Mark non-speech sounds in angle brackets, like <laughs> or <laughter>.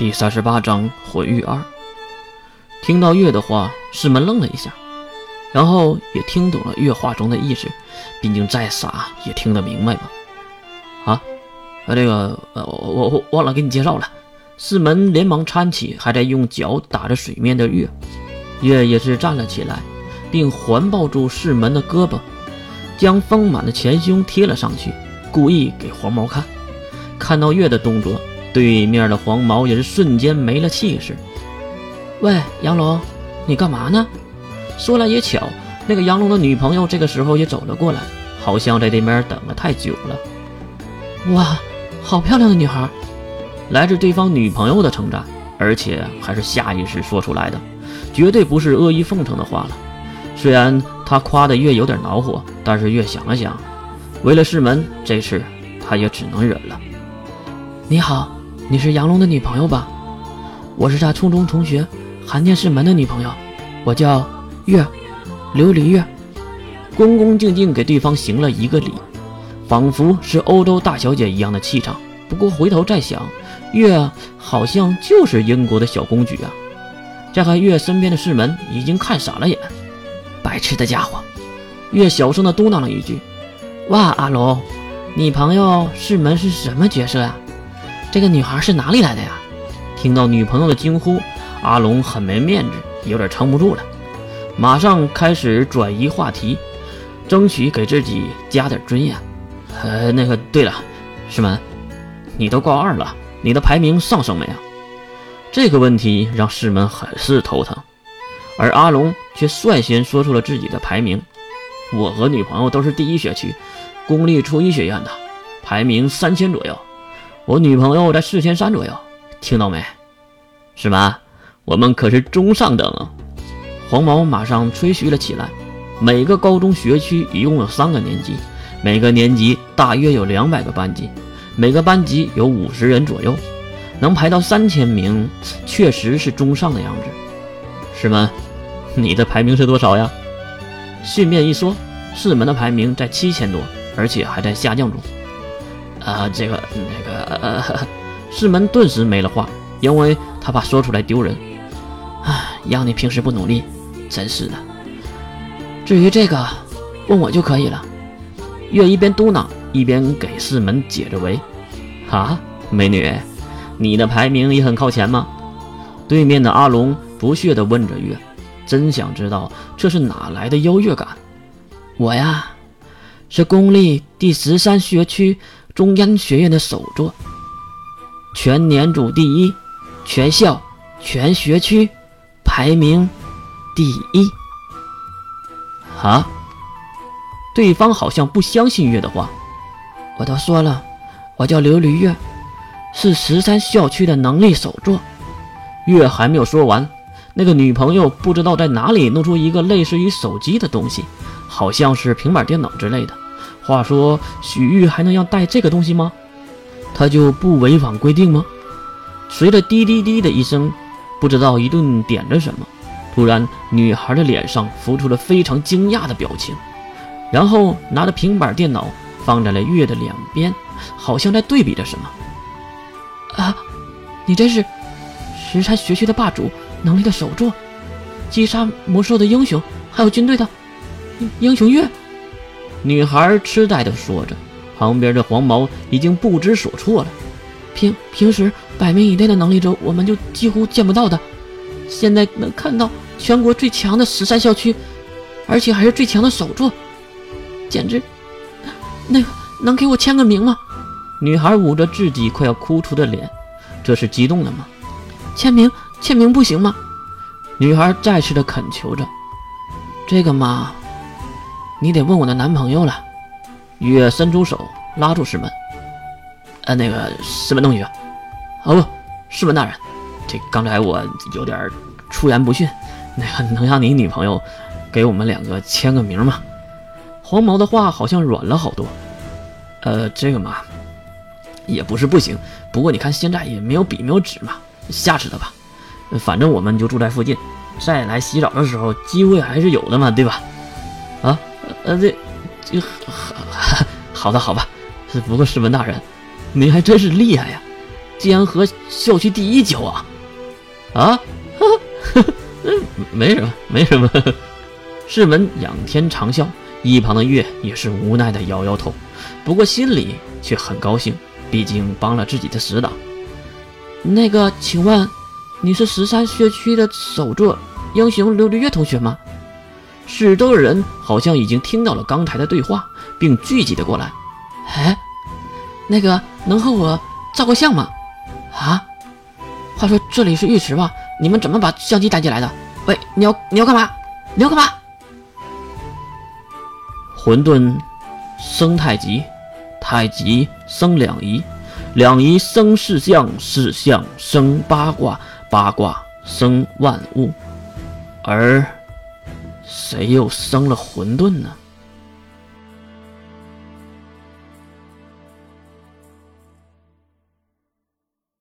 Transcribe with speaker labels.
Speaker 1: 第三十八章毁誉二。听到月的话，师门愣了一下，然后也听懂了月话中的意思。毕竟再傻也听得明白吧？啊，呃，这个，呃，我我忘了给你介绍了。师门连忙搀起还在用脚打着水面的月，月也是站了起来，并环抱住师门的胳膊，将丰满的前胸贴了上去，故意给黄毛看。看到月的动作。对面的黄毛也是瞬间没了气势。喂，杨龙，你干嘛呢？说来也巧，那个杨龙的女朋友这个时候也走了过来，好像在这边等了太久了。哇，好漂亮的女孩！来自对方女朋友的称赞，而且还是下意识说出来的，绝对不是阿谀奉承的话了。虽然他夸的越有点恼火，但是越想了想，为了师门，这次他也只能忍了。你好。你是杨龙的女朋友吧？我是他初中同学，寒天师门的女朋友，我叫月，琉璃月。恭恭敬敬给对方行了一个礼，仿佛是欧洲大小姐一样的气场。不过回头再想，月好像就是英国的小公举啊！再看月身边的师门，已经看傻了眼。白痴的家伙！月小声的嘟囔了一句：“哇，阿龙，你朋友师门是什么角色呀？”这个女孩是哪里来的呀？听到女朋友的惊呼，阿龙很没面子，有点撑不住了，马上开始转移话题，争取给自己加点尊严。呃，那个，对了，师门，你都高二了，你的排名上升没有？这个问题让师门很是头疼，而阿龙却率先说出了自己的排名：我和女朋友都是第一学区，公立初一学院的，排名三千左右。我女朋友在四千三左右，听到没？是吧？我们可是中上等。黄毛马上吹嘘了起来。每个高中学区一共有三个年级，每个年级大约有两百个班级，每个班级有五十人左右，能排到三千名，确实是中上的样子。师门，你的排名是多少呀？顺便一说，四门的排名在七千多，而且还在下降中。啊，这个那个，呃，师门顿时没了话，因为他怕说出来丢人。唉，让你平时不努力，真是的。至于这个，问我就可以了。月一边嘟囔，一边给师门解着围。啊，美女，你的排名也很靠前吗？对面的阿龙不屑地问着月，真想知道这是哪来的优越感。我呀，是公立第十三学区。中央学院的首座，全年组第一，全校、全学区排名第一。啊！对方好像不相信月的话。我都说了，我叫琉璃月，是十三校区的能力首座。月还没有说完，那个女朋友不知道在哪里弄出一个类似于手机的东西，好像是平板电脑之类的。话说许玉还能让带这个东西吗？他就不违反规定吗？随着滴滴滴的一声，不知道一顿点着什么，突然女孩的脸上浮出了非常惊讶的表情，然后拿着平板电脑放在了月的两边，好像在对比着什么。啊，你真是十三学区的霸主，能力的首座，击杀魔兽的英雄，还有军队的英雄月。女孩痴呆地说着，旁边的黄毛已经不知所措了。平平时百名以内的能力者，我们就几乎见不到的，现在能看到全国最强的十三校区，而且还是最强的首座，简直……那个能给我签个名吗？女孩捂着自己快要哭出的脸，这是激动了吗？签名，签名不行吗？女孩再次的恳求着。这个嘛。你得问我的男朋友了。月伸出手拉住师门，呃，那个师门同学，哦不，师门大人，这刚才我有点出言不逊，那个能让你女朋友给我们两个签个名吗？黄毛的话好像软了好多。呃，这个嘛，也不是不行，不过你看现在也没有笔没有纸嘛，下次的吧。反正我们就住在附近，再来洗澡的时候机会还是有的嘛，对吧？呃，这，这 <laughs> 好好的好吧，不过师门大人，您还真是厉害呀！竟然和校区第一交啊！啊，嗯，<laughs> 没什么，没什么。世文仰天长啸，一旁的月也是无奈的摇摇头，不过心里却很高兴，毕竟帮了自己的死党。那个，请问你是十三学区的首座英雄琉璃月同学吗？四周的人好像已经听到了刚才的对话，并聚集了过来。哎，那个能和我照个相吗？啊？话说这里是浴池吧？你们怎么把相机带进来的？喂，你要你要干嘛？你要干嘛？混沌生太极，太极生两仪。两仪生四象，四象生八卦，八卦生万物，而谁又生了混沌呢？